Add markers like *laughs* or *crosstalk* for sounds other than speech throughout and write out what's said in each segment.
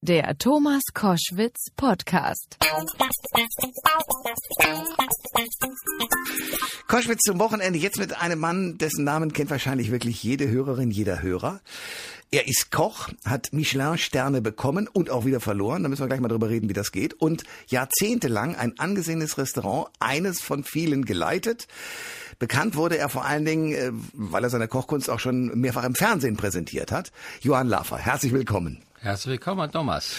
Der Thomas Koschwitz Podcast. Koschwitz zum Wochenende jetzt mit einem Mann, dessen Namen kennt wahrscheinlich wirklich jede Hörerin, jeder Hörer. Er ist Koch, hat Michelin-Sterne bekommen und auch wieder verloren. Da müssen wir gleich mal drüber reden, wie das geht. Und jahrzehntelang ein angesehenes Restaurant, eines von vielen geleitet. Bekannt wurde er vor allen Dingen, äh, weil er seine Kochkunst auch schon mehrfach im Fernsehen präsentiert hat. Johann Laffer, herzlich willkommen. Herzlich willkommen, Thomas.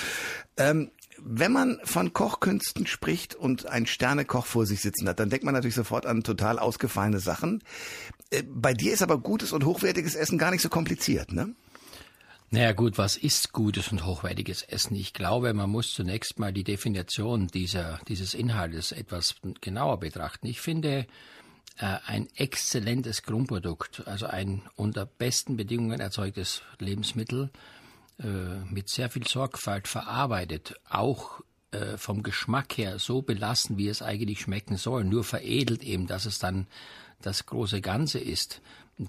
Ähm, wenn man von Kochkünsten spricht und einen Sternekoch vor sich sitzen hat, dann denkt man natürlich sofort an total ausgefallene Sachen. Äh, bei dir ist aber gutes und hochwertiges Essen gar nicht so kompliziert, ne? Naja gut, was ist gutes und hochwertiges Essen? Ich glaube, man muss zunächst mal die Definition dieser, dieses Inhaltes etwas genauer betrachten. Ich finde, äh, ein exzellentes Grundprodukt, also ein unter besten Bedingungen erzeugtes Lebensmittel, mit sehr viel Sorgfalt verarbeitet, auch äh, vom Geschmack her so belassen, wie es eigentlich schmecken soll, nur veredelt eben, dass es dann das große Ganze ist.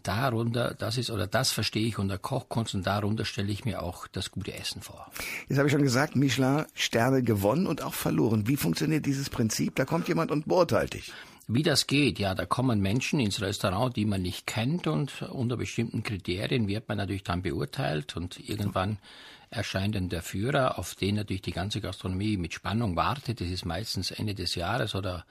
Darunter, das ist, oder das verstehe ich unter Kochkunst und darunter stelle ich mir auch das gute Essen vor. Jetzt habe ich schon gesagt, Michelin Sterne gewonnen und auch verloren. Wie funktioniert dieses Prinzip? Da kommt jemand und beurteilt dich. Wie das geht, ja, da kommen Menschen ins Restaurant, die man nicht kennt und unter bestimmten Kriterien wird man natürlich dann beurteilt und irgendwann erscheint dann der Führer, auf den natürlich die ganze Gastronomie mit Spannung wartet. Das ist meistens Ende des Jahres oder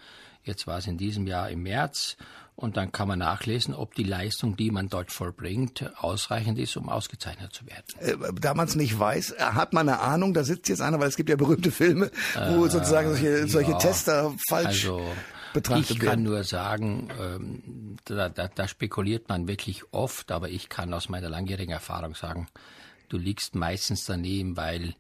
jetzt war es in diesem Jahr im März. Und dann kann man nachlesen, ob die Leistung, die man dort vollbringt, ausreichend ist, um ausgezeichnet zu werden. Äh, da man es nicht weiß, hat man eine Ahnung, da sitzt jetzt einer, weil es gibt ja berühmte Filme, wo äh, sozusagen solche, solche ja, Tester falsch also, betrachtet Ich kann nur sagen, ähm, da, da, da spekuliert man wirklich oft, aber ich kann aus meiner langjährigen Erfahrung sagen, du liegst meistens daneben, weil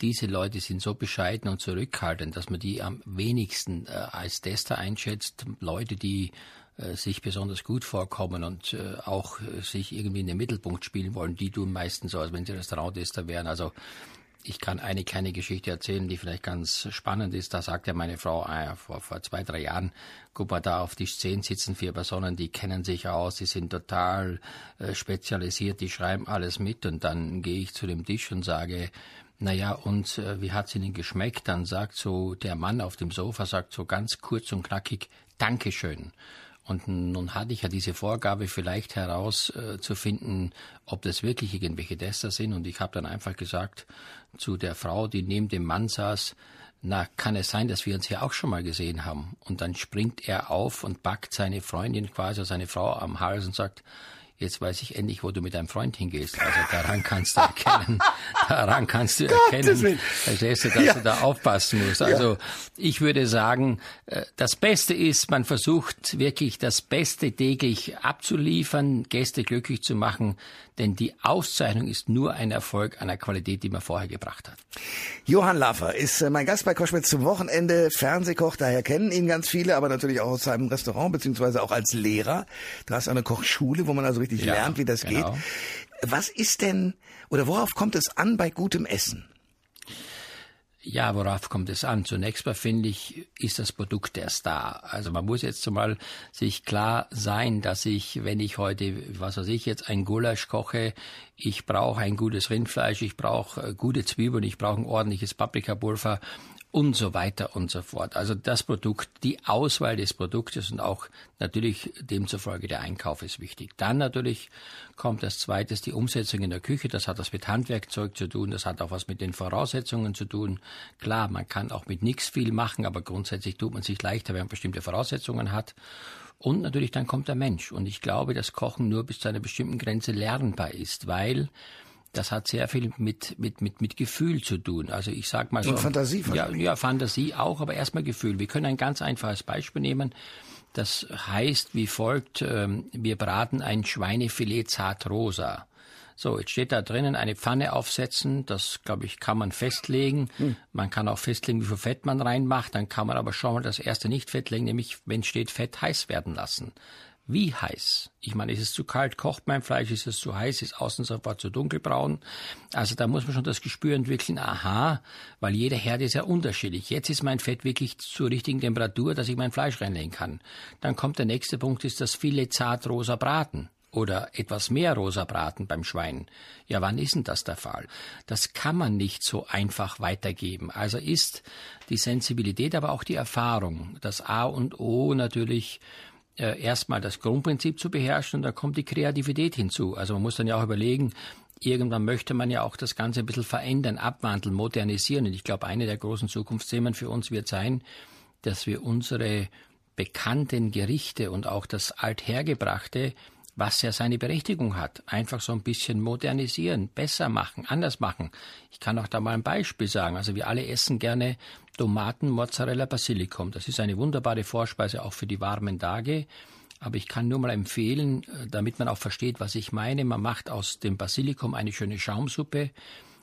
diese Leute sind so bescheiden und zurückhaltend, dass man die am wenigsten äh, als Tester einschätzt. Leute, die äh, sich besonders gut vorkommen und äh, auch sich irgendwie in den Mittelpunkt spielen wollen, die tun meistens so, als wenn sie Restauranttester wären. Also ich kann eine kleine Geschichte erzählen, die vielleicht ganz spannend ist. Da sagt ja meine Frau ah, vor, vor zwei, drei Jahren, guck mal, da auf Tisch 10 sitzen vier Personen, die kennen sich aus, die sind total äh, spezialisiert, die schreiben alles mit. Und dann gehe ich zu dem Tisch und sage, naja, und äh, wie hat's Ihnen geschmeckt? Dann sagt so der Mann auf dem Sofa, sagt so ganz kurz und knackig, Dankeschön. Und nun hatte ich ja diese Vorgabe, vielleicht herauszufinden, äh, ob das wirklich irgendwelche Tester sind. Und ich habe dann einfach gesagt zu der Frau, die neben dem Mann saß, na, kann es sein, dass wir uns hier auch schon mal gesehen haben? Und dann springt er auf und packt seine Freundin quasi, seine Frau am Hals und sagt, jetzt weiß ich endlich, wo du mit deinem Freund hingehst. Also daran kannst du erkennen, *laughs* daran kannst du erkennen, verstehst du, dass ja. du da aufpassen musst. Also ja. ich würde sagen, äh, das Beste ist, man versucht wirklich das Beste täglich abzuliefern, Gäste glücklich zu machen, denn die Auszeichnung ist nur ein Erfolg einer Qualität, die man vorher gebracht hat. Johann Laffer ist äh, mein Gast bei Koschwitz zum Wochenende, Fernsehkoch, daher kennen ihn ganz viele, aber natürlich auch aus seinem Restaurant, beziehungsweise auch als Lehrer. Du hast eine Kochschule, wo man also richtig ja, lernt, wie das genau. geht. Was ist denn, oder worauf kommt es an bei gutem Essen? Ja, worauf kommt es an? Zunächst mal finde ich, ist das Produkt der Star. Also man muss jetzt mal sich klar sein, dass ich, wenn ich heute, was weiß ich, jetzt ein Gulasch koche, ich brauche ein gutes Rindfleisch, ich brauche äh, gute Zwiebeln, ich brauche ein ordentliches Paprikapulver und so weiter und so fort. Also das Produkt, die Auswahl des Produktes und auch natürlich demzufolge der Einkauf ist wichtig. Dann natürlich kommt als zweites die Umsetzung in der Küche. Das hat was mit Handwerkzeug zu tun, das hat auch was mit den Voraussetzungen zu tun. Klar, man kann auch mit nichts viel machen, aber grundsätzlich tut man sich leichter, wenn man bestimmte Voraussetzungen hat. Und natürlich dann kommt der Mensch. Und ich glaube, dass Kochen nur bis zu einer bestimmten Grenze lernbar ist, weil das hat sehr viel mit, mit, mit, mit Gefühl zu tun. Also ich sag mal so. Und Fantasie ja, ja, Fantasie auch, aber erstmal Gefühl. Wir können ein ganz einfaches Beispiel nehmen. Das heißt wie folgt, ähm, wir braten ein Schweinefilet zart rosa. So, jetzt steht da drinnen eine Pfanne aufsetzen, das glaube ich kann man festlegen. Hm. Man kann auch festlegen, wie viel Fett man reinmacht, dann kann man aber schon mal das erste nicht festlegen, nämlich wenn steht Fett heiß werden lassen. Wie heiß? Ich meine, ist es zu kalt, kocht mein Fleisch, ist es zu heiß, ist außen sofort zu dunkelbraun. Also da muss man schon das Gespür entwickeln, aha, weil jeder Herd ist ja unterschiedlich. Jetzt ist mein Fett wirklich zur richtigen Temperatur, dass ich mein Fleisch reinlegen kann. Dann kommt der nächste Punkt, ist das viele zart rosa Braten. oder etwas mehr rosa Braten beim Schwein. Ja, wann ist denn das der Fall? Das kann man nicht so einfach weitergeben. Also ist die Sensibilität, aber auch die Erfahrung, das A und O natürlich äh, erstmal das Grundprinzip zu beherrschen und da kommt die Kreativität hinzu. Also man muss dann ja auch überlegen, irgendwann möchte man ja auch das Ganze ein bisschen verändern, abwandeln, modernisieren. Und ich glaube, eine der großen Zukunftsthemen für uns wird sein, dass wir unsere bekannten Gerichte und auch das Althergebrachte was ja seine Berechtigung hat. Einfach so ein bisschen modernisieren, besser machen, anders machen. Ich kann auch da mal ein Beispiel sagen. Also wir alle essen gerne Tomaten, Mozzarella, Basilikum. Das ist eine wunderbare Vorspeise auch für die warmen Tage. Aber ich kann nur mal empfehlen, äh, damit man auch versteht, was ich meine. Man macht aus dem Basilikum eine schöne Schaumsuppe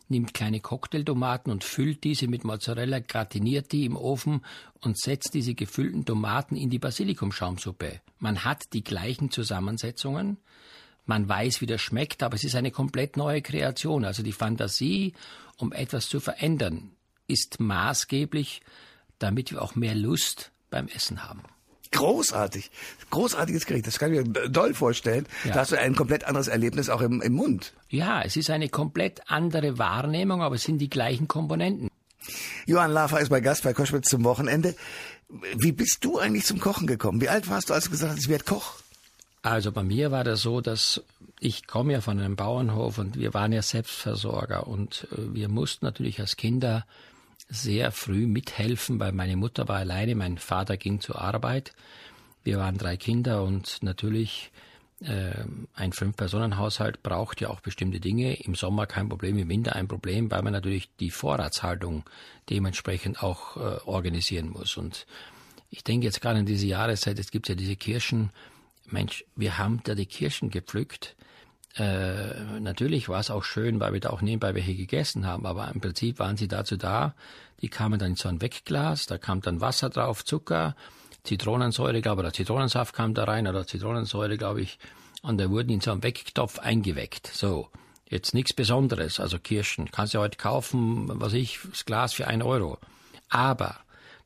nimmt kleine Cocktailtomaten und füllt diese mit Mozzarella, gratiniert die im Ofen und setzt diese gefüllten Tomaten in die Basilikumschaumsuppe. Man hat die gleichen Zusammensetzungen, man weiß, wie das schmeckt, aber es ist eine komplett neue Kreation. Also die Fantasie, um etwas zu verändern, ist maßgeblich, damit wir auch mehr Lust beim Essen haben. Großartig. Großartiges Gericht. Das kann ich mir doll vorstellen. Ja. Da hast du ein komplett anderes Erlebnis auch im, im Mund. Ja, es ist eine komplett andere Wahrnehmung, aber es sind die gleichen Komponenten. Johann Lafer ist bei Gast bei Koschwitz zum Wochenende. Wie bist du eigentlich zum Kochen gekommen? Wie alt warst du, als du gesagt hast, ich werde Koch? Also bei mir war das so, dass ich komme ja von einem Bauernhof und wir waren ja Selbstversorger und äh, wir mussten natürlich als Kinder sehr früh mithelfen, weil meine Mutter war alleine, mein Vater ging zur Arbeit. Wir waren drei Kinder und natürlich äh, ein Fünf-Personen-Haushalt braucht ja auch bestimmte Dinge. Im Sommer kein Problem, im Winter ein Problem, weil man natürlich die Vorratshaltung dementsprechend auch äh, organisieren muss. Und ich denke jetzt gerade in diese Jahreszeit, es gibt ja diese Kirschen. Mensch, wir haben da die Kirschen gepflückt äh, natürlich war es auch schön, weil wir da auch nebenbei welche gegessen haben, aber im Prinzip waren sie dazu da. Die kamen dann in so ein Wegglas, da kam dann Wasser drauf, Zucker, Zitronensäure, glaube ich, oder Zitronensaft kam da rein, oder Zitronensäure, glaube ich, und da wurden in so einem Wecktopf eingeweckt. So, jetzt nichts Besonderes, also Kirschen. Kannst du heute kaufen, was ich, das Glas für ein Euro. Aber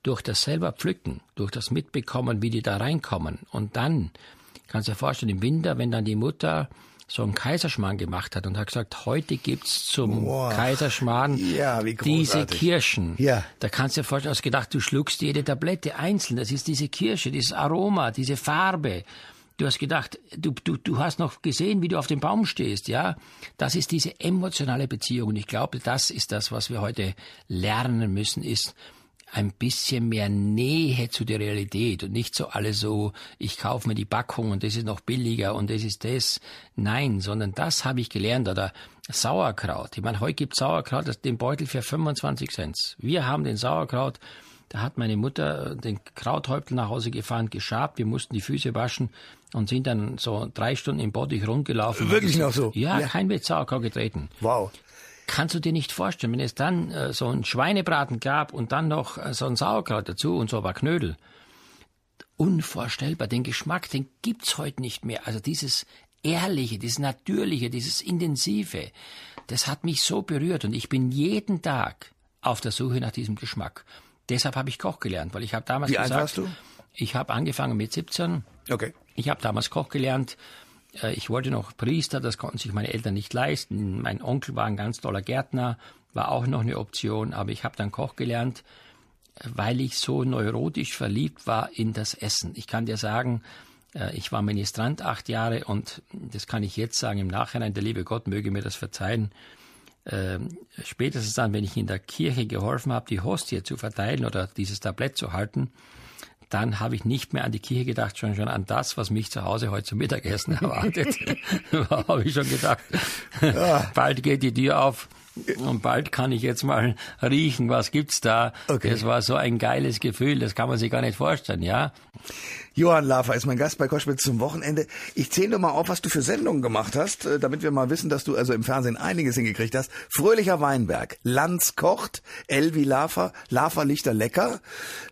durch das selber pflücken, durch das Mitbekommen, wie die da reinkommen, und dann, kannst du dir vorstellen, im Winter, wenn dann die Mutter so einen Kaiserschmarrn gemacht hat und hat gesagt, heute gibt's zum Boah. Kaiserschmarrn ja, diese Kirschen. Ja. Da kannst du dir vorstellen, hast gedacht, du schluckst jede Tablette einzeln. Das ist diese Kirsche, dieses Aroma, diese Farbe. Du hast gedacht, du, du, du hast noch gesehen, wie du auf dem Baum stehst, ja. Das ist diese emotionale Beziehung. Und ich glaube, das ist das, was wir heute lernen müssen, ist, ein bisschen mehr Nähe zu der Realität und nicht so alles so, ich kaufe mir die Packung und das ist noch billiger und das ist das. Nein, sondern das habe ich gelernt. Oder Sauerkraut. Ich meine, heute gibt Sauerkraut den Beutel für 25 Cent. Wir haben den Sauerkraut, da hat meine Mutter den Krauthäuptel nach Hause gefahren, geschabt, wir mussten die Füße waschen und sind dann so drei Stunden im Bottich rundgelaufen. Wirklich noch so? Ja, ja. kein Witz Sauerkraut getreten. Wow kannst du dir nicht vorstellen, wenn es dann äh, so ein Schweinebraten gab und dann noch äh, so ein Sauerkraut dazu und so ein paar Knödel. Unvorstellbar. Den Geschmack, den gibt's heute nicht mehr. Also dieses Ehrliche, dieses Natürliche, dieses Intensive, das hat mich so berührt und ich bin jeden Tag auf der Suche nach diesem Geschmack. Deshalb habe ich Koch gelernt, weil ich habe damals Wie gesagt, alt warst du? Ich habe angefangen mit 17. Okay. Ich habe damals Koch gelernt ich wollte noch Priester, das konnten sich meine Eltern nicht leisten. Mein Onkel war ein ganz toller Gärtner, war auch noch eine Option, aber ich habe dann Koch gelernt, weil ich so neurotisch verliebt war in das Essen. Ich kann dir sagen, äh, ich war Ministrant acht Jahre und das kann ich jetzt sagen im Nachhinein, der liebe Gott möge mir das verzeihen. Ähm, spätestens dann, wenn ich in der Kirche geholfen habe, die Hostie zu verteilen oder dieses Tablett zu halten, dann habe ich nicht mehr an die Kirche gedacht, schon schon an das, was mich zu Hause heute zum Mittagessen *laughs* erwartet. *laughs* habe ich schon gedacht, ja. *laughs* bald geht die Tür auf und bald kann ich jetzt mal riechen, was gibt's da. Okay. Das war so ein geiles Gefühl, das kann man sich gar nicht vorstellen, ja. Johann Lafer ist mein Gast bei Koschwitz zum Wochenende. Ich zähle mal auf, was du für Sendungen gemacht hast, äh, damit wir mal wissen, dass du also im Fernsehen einiges hingekriegt hast. Fröhlicher Weinberg, Lanz kocht, Elvi Lafer, Lafer Lichter lecker,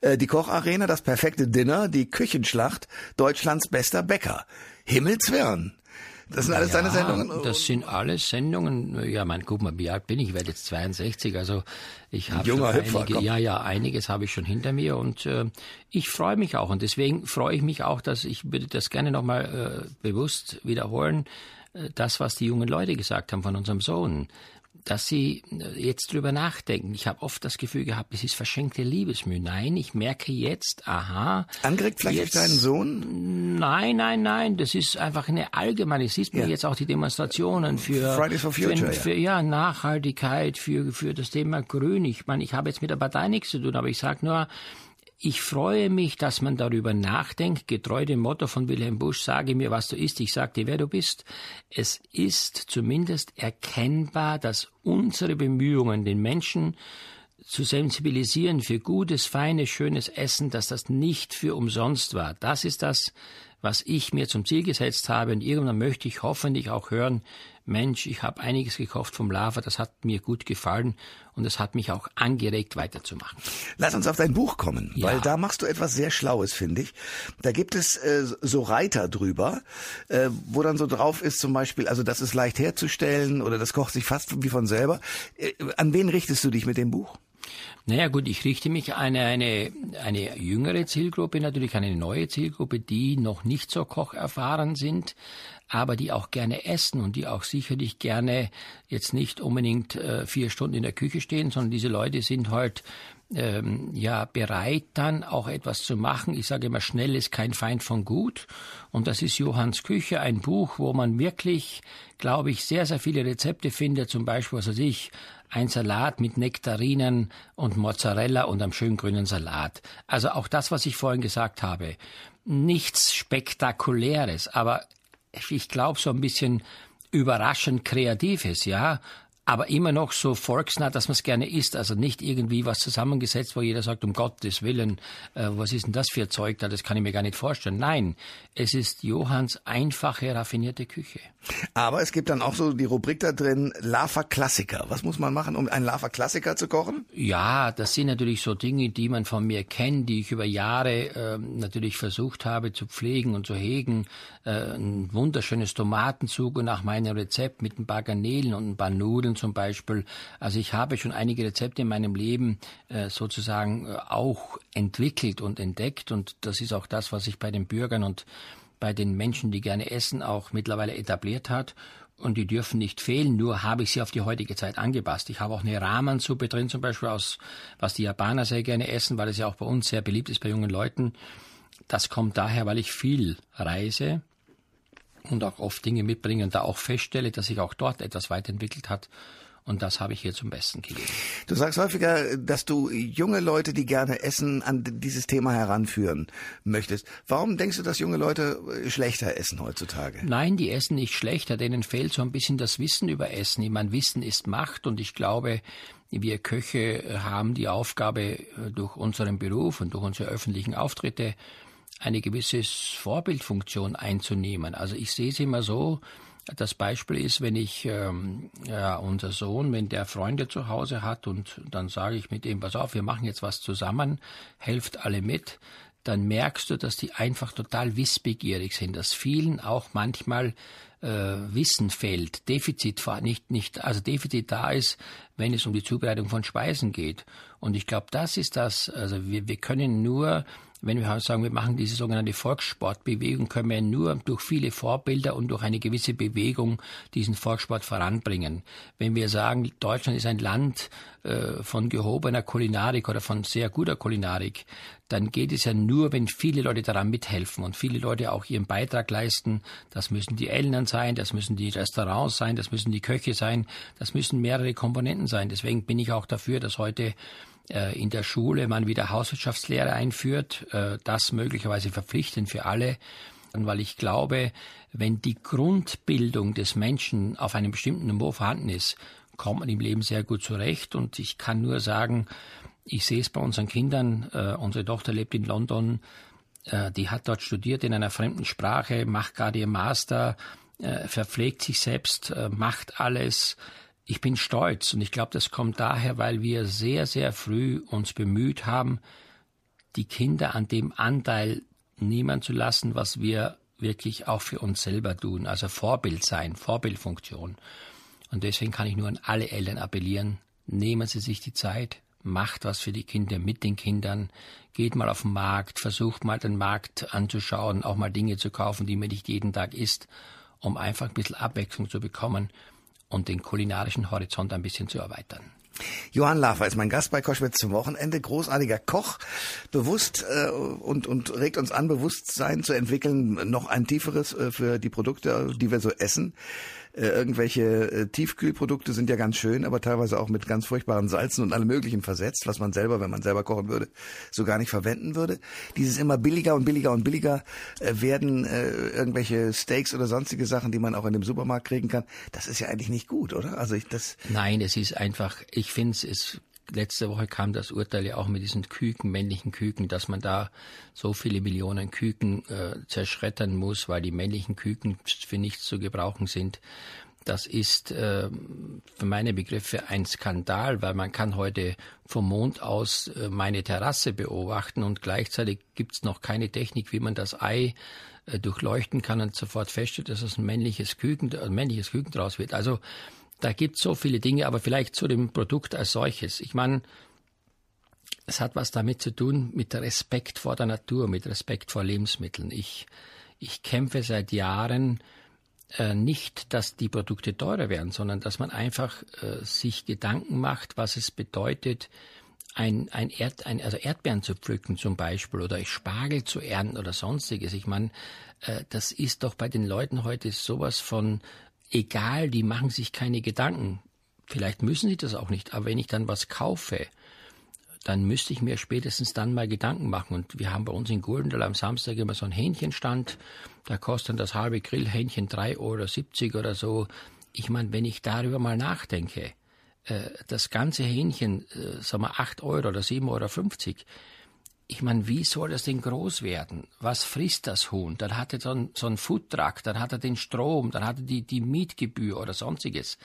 äh, die Kocharena, das perfekte Dinner, die Küchenschlacht, Deutschlands bester Bäcker. Himmelswern. Das sind alles ja, deine Sendungen? Das sind alles Sendungen. Ja, mein, guck mal, wie alt bin ich? Ich werde jetzt 62, also ich habe Junger Hüpfer, einige, komm. ja, ja, einiges habe ich schon hinter mir und äh, ich freue mich auch und deswegen freue ich mich auch, dass ich würde das gerne nochmal äh, bewusst wiederholen, äh, das, was die jungen Leute gesagt haben von unserem Sohn dass sie äh, jetzt drüber nachdenken. Ich habe oft das Gefühl gehabt, es ist verschenkte Liebesmühe. Nein, ich merke jetzt, aha. Angeregt vielleicht jetzt, durch deinen Sohn? Nein, nein, nein. Das ist einfach eine allgemeine. Siehst du Ja. jetzt auch die Demonstrationen für, Fridays for Future, für, ja. für ja, Nachhaltigkeit, für, für das Thema Grün. Ich meine, ich habe jetzt mit der Partei nichts zu tun, aber ich sage nur, ich freue mich, dass man darüber nachdenkt, getreu dem Motto von Wilhelm Busch, sage mir, was du isst, ich sag dir, wer du bist. Es ist zumindest erkennbar, dass unsere Bemühungen, den Menschen zu sensibilisieren für gutes, feines, schönes Essen, dass das nicht für umsonst war. Das ist das, was ich mir zum Ziel gesetzt habe. Und irgendwann möchte ich hoffentlich auch hören, Mensch, ich habe einiges gekocht vom Lava, das hat mir gut gefallen und es hat mich auch angeregt, weiterzumachen. Lass uns auf dein Buch kommen, Ja. weil da machst du etwas sehr Schlaues, finde ich. Da gibt es äh, so Reiter drüber, äh, wo dann so drauf ist zum Beispiel, also das ist leicht herzustellen oder das kocht sich fast wie von selber. Äh, an wen richtest du dich mit dem Buch? Naja gut, ich richte mich an eine, eine jüngere Zielgruppe, natürlich eine neue Zielgruppe, die noch nicht so kocherfahren sind, aber die auch gerne essen und die auch sicherlich gerne jetzt nicht unbedingt äh, vier Stunden in der Küche stehen, sondern diese Leute sind halt ähm, ja bereit dann auch etwas zu machen. Ich sage immer, schnell ist kein Feind von gut. Und das ist Johanns Küche, ein Buch, wo man wirklich, glaube ich, sehr, sehr viele Rezepte findet. Zum Beispiel, was weiß ich, ein Salat mit Nektarinen und Mozzarella und einem schönen grünen Salat. Also auch das, was ich vorhin gesagt habe. Nichts Spektakuläres, aber ich glaube so ein bisschen überraschend Kreatives, ja. Aber immer noch so volksnah, dass man es gerne isst. Also nicht irgendwie was zusammengesetzt, wo jeder sagt, um Gottes Willen, äh, was ist denn das für Zeug da? Das kann ich mir gar nicht vorstellen. Nein, es ist Johanns einfache, raffinierte Küche. Aber es gibt dann auch so die Rubrik da drin, Lava Klassiker. Was muss man machen, um einen Lava Klassiker zu kochen? Ja, das sind natürlich so Dinge, die man von mir kennt, die ich über Jahre ähm, natürlich versucht habe zu pflegen und zu hegen. Äh, ein wunderschönes Tomatenzug nach meinem Rezept mit ein paar Garnelen und ein paar Nudeln zum Beispiel. Also ich habe schon einige Rezepte in meinem Leben äh, sozusagen äh, auch entwickelt und entdeckt und das ist auch das, was sich bei den Bürgern und bei den Menschen, die gerne essen, auch mittlerweile etabliert hat. Und die dürfen nicht fehlen, nur habe ich sie auf die heutige Zeit angepasst. Ich habe auch eine Ramen-Suppe drin, zum Beispiel aus, was die Japaner sehr gerne essen, weil es ja auch bei uns sehr beliebt ist bei jungen Leuten. Das kommt daher, weil ich viel reise und auch oft Dinge mitbringe und da auch feststelle, dass sich auch dort etwas weiterentwickelt hat. Und das habe ich hier zum Besten gegeben. Du sagst häufiger, dass du junge Leute, die gerne essen, an dieses Thema heranführen möchtest. Warum denkst du, dass junge Leute äh, schlechter essen heutzutage? Nein, die essen nicht schlechter, denen fehlt so ein bisschen das Wissen über Essen. Ich meine, Wissen ist Macht und ich glaube, wir Köche haben die Aufgabe, äh, durch unseren Beruf und durch unsere öffentlichen Auftritte eine gewisse Vorbildfunktion einzunehmen. Also ich sehe es immer so, das Beispiel ist, wenn ich, ähm, ja, unser Sohn, wenn der Freunde zu Hause hat und dann sage ich mit ihm, pass auf, wir machen jetzt was zusammen, helft alle mit, dann merkst du, dass die einfach total wissbegierig sind, dass vielen auch manchmal äh, Wissen fehlt, Defizit nicht, nicht, also Defizit da ist, wenn es um die Zubereitung von Speisen geht. Und ich glaube, das ist das, also wir, wir können nur wenn wir sagen, wir machen diese sogenannte Volkssportbewegung, können wir nur durch viele Vorbilder und durch eine gewisse Bewegung diesen Volkssport voranbringen. Wenn wir sagen, Deutschland ist ein Land äh, von gehobener Kulinarik oder von sehr guter Kulinarik, dann geht es ja nur, wenn viele Leute daran mithelfen und viele Leute auch ihren Beitrag leisten. Das müssen die Eltern sein, das müssen die Restaurants sein, das müssen die Köche sein, das müssen mehrere Komponenten sein. Deswegen bin ich auch dafür, dass heute in der Schule man wieder Hauswirtschaftslehre einführt, äh, das möglicherweise verpflichtend für alle, weil ich glaube, wenn die Grundbildung des Menschen auf einem bestimmten Niveau vorhanden ist, kommt man im Leben sehr gut zurecht. Und ich kann nur sagen, ich sehe es bei unseren Kindern, äh, unsere Tochter lebt in London, äh, die hat dort studiert in einer fremden Sprache, macht gerade ihr Master, äh, verpflegt sich selbst, äh, macht alles. Ich bin stolz und ich glaube, das kommt daher, weil wir sehr, sehr früh uns bemüht haben, die Kinder an dem Anteil nehmen zu lassen, was wir wirklich auch für uns selber tun, also Vorbild sein, Vorbildfunktion. Und deswegen kann ich nur an alle Eltern appellieren, nehmen Sie sich die Zeit, macht was für die Kinder mit den Kindern, geht mal auf den Markt, versucht mal den Markt anzuschauen, auch mal Dinge zu kaufen, die man nicht jeden Tag isst, um einfach ein bisschen Abwechslung zu bekommen und den kulinarischen Horizont ein bisschen zu erweitern. Johann Lafer ist mein Gast bei Koschwitz zum Wochenende. Großartiger Koch, bewusst äh, und, und regt uns an, Bewusstsein zu entwickeln, noch ein tieferes äh, für die Produkte, die wir so essen. Äh, irgendwelche äh, Tiefkühlprodukte sind ja ganz schön, aber teilweise auch mit ganz furchtbaren Salzen und allem Möglichen versetzt, was man selber, wenn man selber kochen würde, so gar nicht verwenden würde. Dieses immer billiger und billiger und billiger äh, werden äh, irgendwelche Steaks oder sonstige Sachen, die man auch in dem Supermarkt kriegen kann. Das ist ja eigentlich nicht gut, oder? Also ich das. Nein, es ist einfach. Ich finde es letzte Woche kam das Urteil ja auch mit diesen Küken, männlichen Küken, dass man da so viele Millionen Küken äh, zerschreddern muss, weil die männlichen Küken für nichts zu gebrauchen sind. Das ist äh, für meine Begriffe ein Skandal, weil man kann heute vom Mond aus äh, meine Terrasse beobachten und gleichzeitig gibt es noch keine Technik, wie man das Ei äh, durchleuchten kann und sofort feststellt, dass es ein männliches Küken, ein männliches Küken draus wird. Also da gibt es so viele Dinge, aber vielleicht zu dem Produkt als solches. Ich meine, es hat was damit zu tun mit Respekt vor der Natur, mit Respekt vor Lebensmitteln. Ich, ich kämpfe seit Jahren äh, nicht, dass die Produkte teurer werden, sondern dass man einfach äh, sich Gedanken macht, was es bedeutet, ein, ein, Erd, ein also Erdbeeren zu pflücken zum Beispiel oder Spargel zu ernten oder sonstiges. Ich meine, äh, das ist doch bei den Leuten heute sowas von egal, die machen sich keine Gedanken. Vielleicht müssen sie das auch nicht, aber wenn ich dann was kaufe, dann müsste ich mir spätestens dann mal Gedanken machen. Und wir haben bei uns in Guldendal am Samstag immer so einen Hähnchenstand. Da kostet das halbe Grillhähnchen 3,70 Euro oder so. Ich meine, wenn ich darüber mal nachdenke, äh, das ganze Hähnchen, äh, sagen wir 8 Euro oder 7,50 Euro, ich meine, wie soll das denn groß werden? Was frisst das Huhn? Dann hat er so einen, so einen Foodtruck, dann hat er den Strom, dann hat er die, die Mietgebühr oder sonstiges.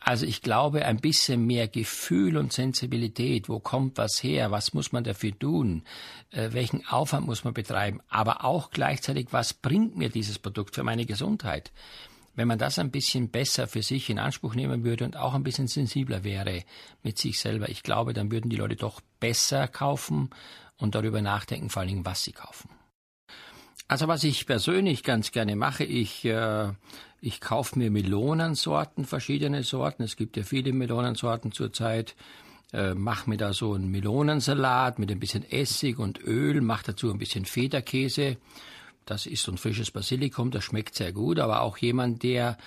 Also ich glaube, ein bisschen mehr Gefühl und Sensibilität, wo kommt was her, was muss man dafür tun, äh, welchen Aufwand muss man betreiben, aber auch gleichzeitig, was bringt mir dieses Produkt für meine Gesundheit. Wenn man das ein bisschen besser für sich in Anspruch nehmen würde und auch ein bisschen sensibler wäre mit sich selber, ich glaube, dann würden die Leute doch besser kaufen und darüber nachdenken, vor Dingen, was sie kaufen. Also was ich persönlich ganz gerne mache, ich, äh, ich kaufe mir Melonensorten, verschiedene Sorten. Es gibt ja viele Melonensorten zurzeit. Äh, mache mir da so einen Melonensalat mit ein bisschen Essig und Öl, mache dazu ein bisschen Federkäse. Das ist so ein frisches Basilikum, das schmeckt sehr gut. Aber auch jemand, der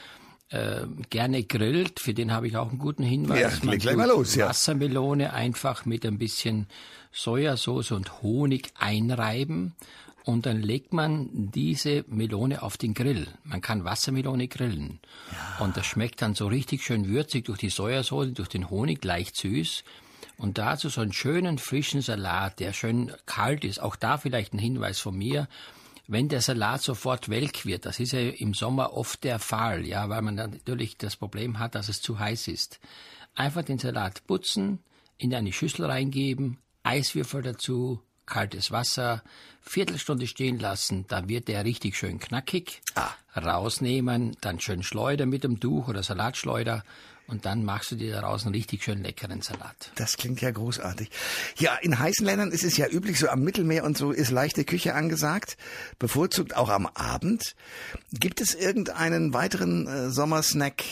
äh, gerne grillt, für den habe ich auch einen guten Hinweis. Ja, Man gleich mal los, ja. Wassermelone einfach mit ein bisschen Sojasauce und Honig einreiben und dann legt man diese Melone auf den Grill. Man kann Wassermelone grillen. Ja. Und das schmeckt dann so richtig schön würzig durch die Sojasauce, durch den Honig, leicht süß. Und dazu so einen schönen frischen Salat, der schön kalt ist. Auch da vielleicht ein Hinweis von mir. Wenn der Salat sofort welk wird, das ist ja im Sommer oft der Fall, ja, weil man dann natürlich das Problem hat, dass es zu heiß ist. Einfach den Salat putzen, in eine Schüssel reingeben, Eiswürfel dazu, kaltes Wasser, Viertelstunde stehen lassen, dann wird der richtig schön knackig. Ah. Rausnehmen, dann schön schleudern mit dem Tuch oder Salatschleuder und dann machst du dir daraus einen richtig schön leckeren Salat. Das klingt ja großartig. Ja, in heißen Ländern ist es ja üblich, so am Mittelmeer und so ist leichte Küche angesagt, bevorzugt auch am Abend. Gibt es irgendeinen weiteren äh, Sommersnack,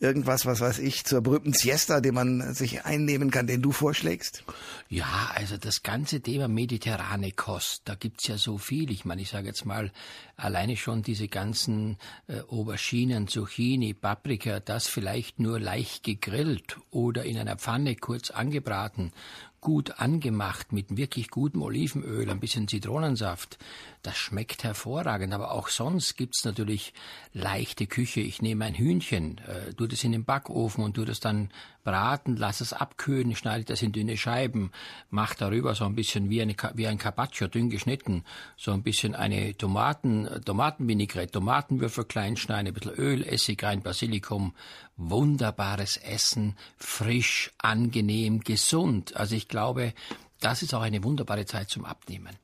irgendwas, was weiß ich, zur berühmten Siesta, den man sich einnehmen kann, den du vorschlägst? Ja, also das ganze Thema mediterrane Kost, da gibt's ja so viel. Ich meine, ich sage jetzt mal, alleine schon diese ganzen äh, Auberginen, Zucchini, Paprika, das vielleicht nur leicht gegrillt oder in einer Pfanne kurz angebraten gut angemacht mit wirklich gutem Olivenöl, ein bisschen Zitronensaft. Das schmeckt hervorragend. Aber auch sonst gibt's natürlich leichte Küche. Ich nehme ein Hühnchen, äh, tue das in den Backofen und tue das dann braten, lasse es abkühlen, schneide das in dünne Scheiben, mache darüber so ein bisschen wie, eine, wie ein Carpaccio, dünn geschnitten, so ein bisschen eine Tomaten, Tomatenvinaigrette, Tomatenwürfel klein schneiden, ein bisschen Öl, Essig rein, Basilikum. Wunderbares Essen, frisch, angenehm, gesund. Also ich glaube, das ist auch eine wunderbare Zeit zum Abnehmen.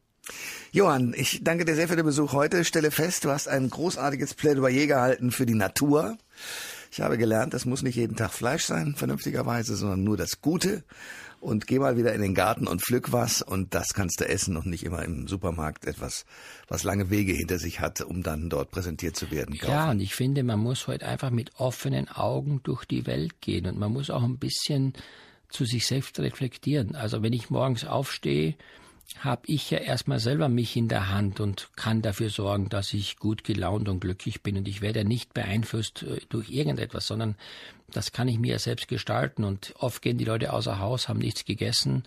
Johann, ich danke dir sehr für den Besuch heute. Stelle fest, du hast ein großartiges Plädoyer gehalten für die Natur. Ich habe gelernt, es muss nicht jeden Tag Fleisch sein, vernünftigerweise, sondern nur das Gute. Und geh mal wieder in den Garten und pflück was und das kannst du essen und nicht immer im Supermarkt etwas, was lange Wege hinter sich hat, um dann dort präsentiert zu werden. Kaufen. Ja, und ich finde, man muss heute einfach mit offenen Augen durch die Welt gehen und man muss auch ein bisschen zu sich selbst reflektieren. Also wenn ich morgens aufstehe, habe ich ja erstmal selber mich in der Hand und kann dafür sorgen, dass ich gut gelaunt und glücklich bin. Und ich werde nicht beeinflusst äh, durch irgendetwas, sondern das kann ich mir ja selbst gestalten. Und oft gehen die Leute außer Haus, haben nichts gegessen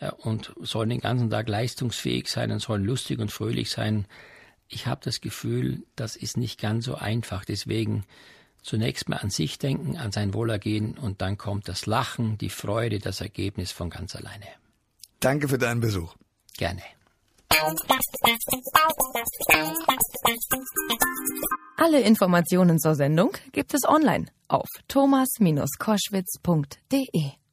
äh, und sollen den ganzen Tag leistungsfähig sein und sollen lustig und fröhlich sein. Ich habe das Gefühl, das ist nicht ganz so einfach. Deswegen zunächst mal an sich denken, an sein Wohlergehen und dann kommt das Lachen, die Freude, das Ergebnis von ganz alleine. Danke für deinen Besuch. Gerne. Alle Informationen zur Sendung gibt es online auf thomas-koschwitz.de.